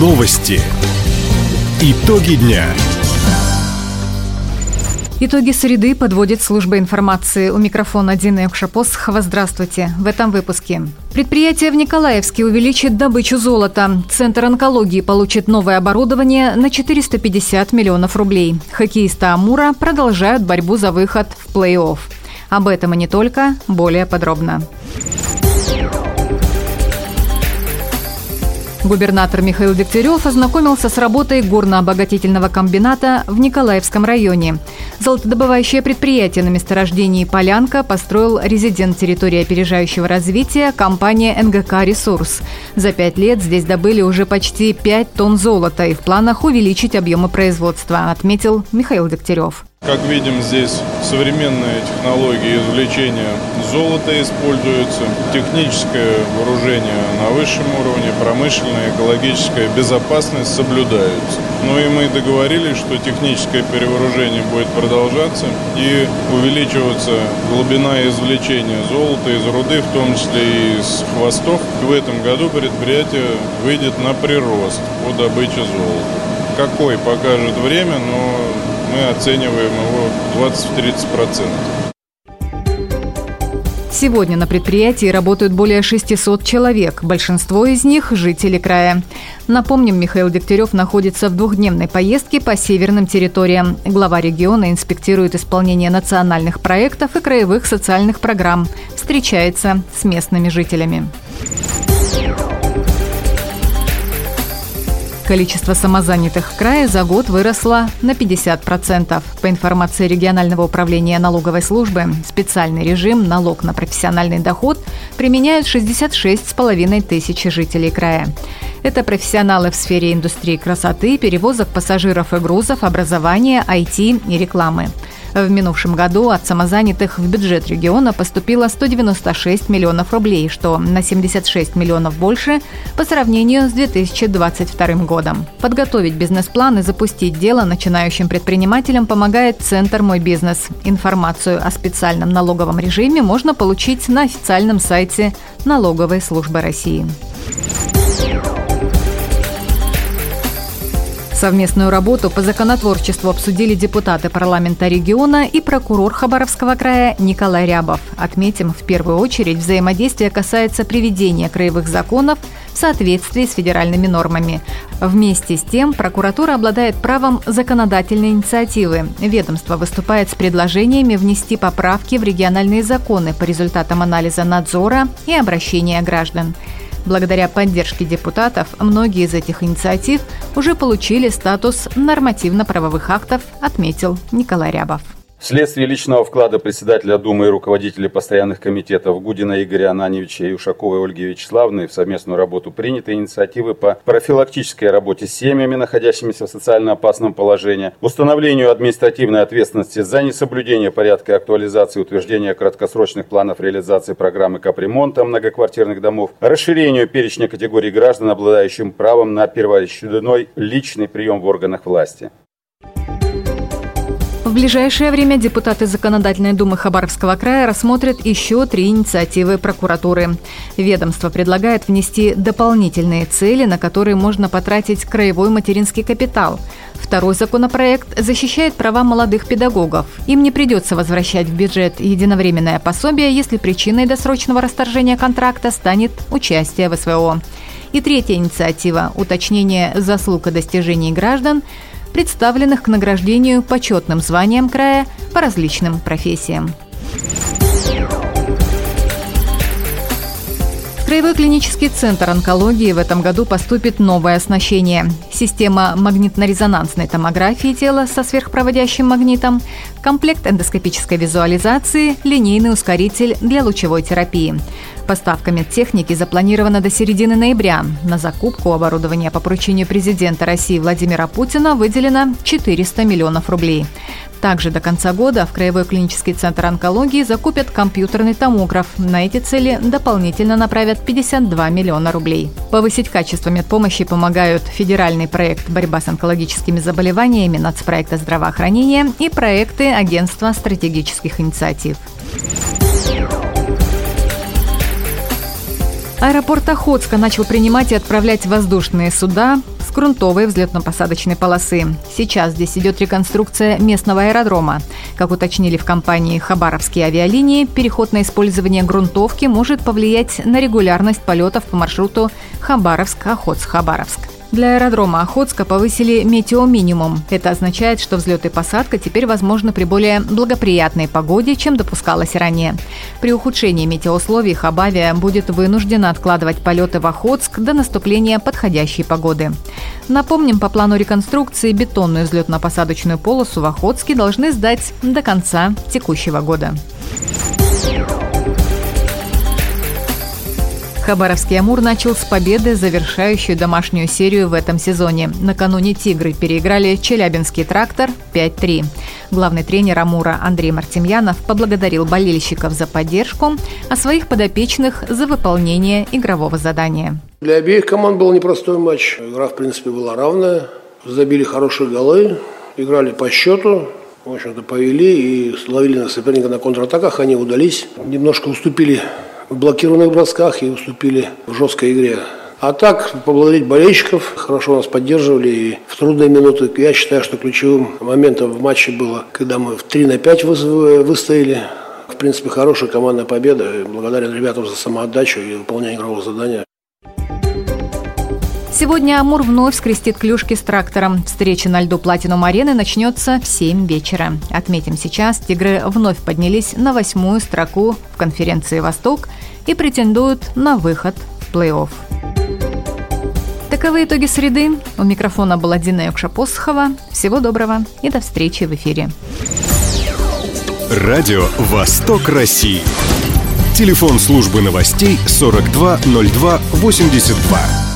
Новости. Итоги дня. Итоги среды подводит служба информации. У микрофона Дина Якшапосхова. Здравствуйте. В этом выпуске. Предприятие в Николаевске увеличит добычу золота. Центр онкологии получит новое оборудование на 450 миллионов рублей. Хоккеисты Амура продолжают борьбу за выход в плей-офф. Об этом и не только, более подробно. Губернатор Михаил Дегтярев ознакомился с работой горно-обогатительного комбината в Николаевском районе. Золотодобывающее предприятие на месторождении «Полянка» построил резидент территории опережающего развития компания НГК «Ресурс». За пять лет здесь добыли уже почти 5 тонн золота и в планах увеличить объемы производства, отметил Михаил Дегтярев. Как видим, здесь современные технологии извлечения золота используются, техническое вооружение на высшем уровне, промышленная, экологическая безопасность соблюдаются. Ну и мы договорились, что техническое перевооружение будет продолжаться и увеличиваться глубина извлечения золота из руды, в том числе и из хвостов. В этом году предприятие выйдет на прирост по добыче золота. Какой покажет время, но мы оцениваем его 20-30%. Сегодня на предприятии работают более 600 человек. Большинство из них – жители края. Напомним, Михаил Дегтярев находится в двухдневной поездке по северным территориям. Глава региона инспектирует исполнение национальных проектов и краевых социальных программ. Встречается с местными жителями. Количество самозанятых в крае за год выросло на 50%. По информации регионального управления налоговой службы, специальный режим «Налог на профессиональный доход» применяют 66,5 тысяч жителей края. Это профессионалы в сфере индустрии красоты, перевозок пассажиров и грузов, образования, IT и рекламы. В минувшем году от самозанятых в бюджет региона поступило 196 миллионов рублей, что на 76 миллионов больше по сравнению с 2022 годом. Подготовить бизнес-план и запустить дело начинающим предпринимателям помогает Центр «Мой бизнес». Информацию о специальном налоговом режиме можно получить на официальном сайте Налоговой службы России. Совместную работу по законотворчеству обсудили депутаты парламента региона и прокурор Хабаровского края Николай Рябов. Отметим, в первую очередь взаимодействие касается приведения краевых законов в соответствии с федеральными нормами. Вместе с тем, прокуратура обладает правом законодательной инициативы. Ведомство выступает с предложениями внести поправки в региональные законы по результатам анализа надзора и обращения граждан. Благодаря поддержке депутатов многие из этих инициатив уже получили статус нормативно-правовых актов, отметил Николай Рябов. Вследствие личного вклада председателя Думы и руководителей постоянных комитетов Гудина Игоря Ананьевича и Ушаковой Ольги Вячеславовны в совместную работу приняты инициативы по профилактической работе с семьями, находящимися в социально опасном положении, установлению административной ответственности за несоблюдение порядка актуализации утверждения краткосрочных планов реализации программы капремонта многоквартирных домов, расширению перечня категорий граждан, обладающим правом на первоочередной личный прием в органах власти. В ближайшее время депутаты Законодательной думы Хабаровского края рассмотрят еще три инициативы прокуратуры. Ведомство предлагает внести дополнительные цели, на которые можно потратить краевой материнский капитал. Второй законопроект защищает права молодых педагогов. Им не придется возвращать в бюджет единовременное пособие, если причиной досрочного расторжения контракта станет участие в СВО. И третья инициатива – уточнение заслуг и достижений граждан – представленных к награждению почетным званием края по различным профессиям. Краевой клинический центр онкологии в этом году поступит новое оснащение. Система магнитно-резонансной томографии тела со сверхпроводящим магнитом, комплект эндоскопической визуализации, линейный ускоритель для лучевой терапии. Поставка медтехники запланирована до середины ноября. На закупку оборудования по поручению президента России Владимира Путина выделено 400 миллионов рублей. Также до конца года в Краевой клинический центр онкологии закупят компьютерный томограф. На эти цели дополнительно направят 52 миллиона рублей. Повысить качество медпомощи помогают федеральный проект «Борьба с онкологическими заболеваниями» нацпроекта здравоохранения и проекты Агентства стратегических инициатив. Аэропорт Охотска начал принимать и отправлять воздушные суда с грунтовой взлетно-посадочной полосы. Сейчас здесь идет реконструкция местного аэродрома. Как уточнили в компании «Хабаровские авиалинии», переход на использование грунтовки может повлиять на регулярность полетов по маршруту Хабаровск-Охотск-Хабаровск. Для аэродрома Охотска повысили метеоминимум. Это означает, что взлет и посадка теперь возможны при более благоприятной погоде, чем допускалось ранее. При ухудшении метеоусловий Хабавия будет вынуждена откладывать полеты в Охотск до наступления подходящей погоды. Напомним, по плану реконструкции бетонную взлетно-посадочную полосу в Охотске должны сдать до конца текущего года. Хабаровский «Амур» начал с победы, завершающую домашнюю серию в этом сезоне. Накануне «Тигры» переиграли Челябинский «Трактор» 5-3. Главный тренер «Амура» Андрей Мартемьянов поблагодарил болельщиков за поддержку, а своих подопечных за выполнение игрового задания. Для обеих команд был непростой матч. Игра, в принципе, была равная. Забили хорошие голы, играли по счету, в общем-то, повели и ловили на соперника на контратаках. Они удались. Немножко уступили в блокированных бросках и уступили в жесткой игре. А так, поблагодарить болельщиков, хорошо нас поддерживали. И в трудные минуты, я считаю, что ключевым моментом в матче было, когда мы в 3 на 5 выстояли. В принципе, хорошая командная победа. Благодарен ребятам за самоотдачу и выполнение игрового задания. Сегодня Амур вновь скрестит клюшки с трактором. Встреча на льду Платинум Арены начнется в 7 вечера. Отметим сейчас, «Тигры» вновь поднялись на восьмую строку в конференции «Восток» и претендуют на выход в плей-офф. Таковы итоги среды. У микрофона была Дина Юкша-Посохова. Всего доброго и до встречи в эфире. Радио «Восток России». Телефон службы новостей 420282.